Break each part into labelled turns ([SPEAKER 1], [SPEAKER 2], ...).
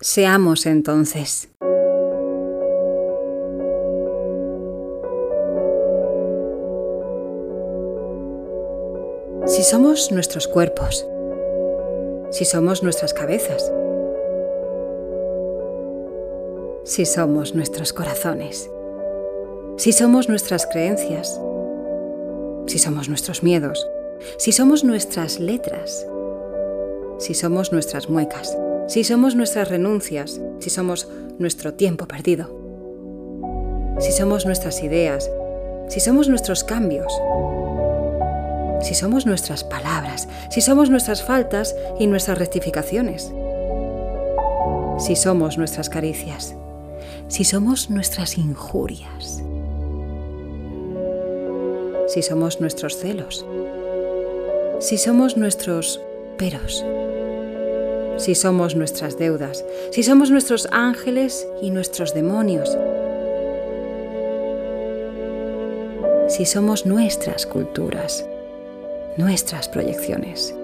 [SPEAKER 1] Seamos entonces. Si somos nuestros cuerpos, si somos nuestras cabezas, si somos nuestros corazones, si somos nuestras creencias, si somos nuestros miedos, si somos nuestras letras, si somos nuestras muecas, si somos nuestras renuncias, si somos nuestro tiempo perdido, si somos nuestras ideas, si somos nuestros cambios, si somos nuestras palabras, si somos nuestras faltas y nuestras rectificaciones, si somos nuestras caricias, si somos nuestras injurias, si somos nuestros celos, si somos nuestros peros, si somos nuestras deudas, si somos nuestros ángeles y nuestros demonios, si somos nuestras culturas, nuestras proyecciones,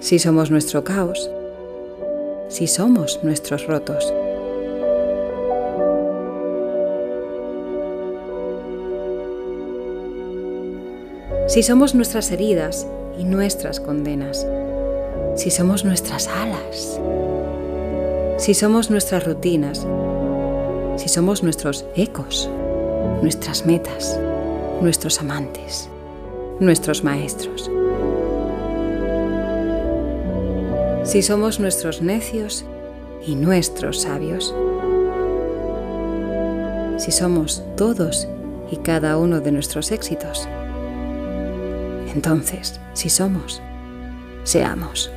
[SPEAKER 1] si somos nuestro caos, si somos nuestros rotos. Si somos nuestras heridas y nuestras condenas, si somos nuestras alas, si somos nuestras rutinas, si somos nuestros ecos, nuestras metas, nuestros amantes, nuestros maestros. Si somos nuestros necios y nuestros sabios. Si somos todos y cada uno de nuestros éxitos. Entonces, si somos, seamos.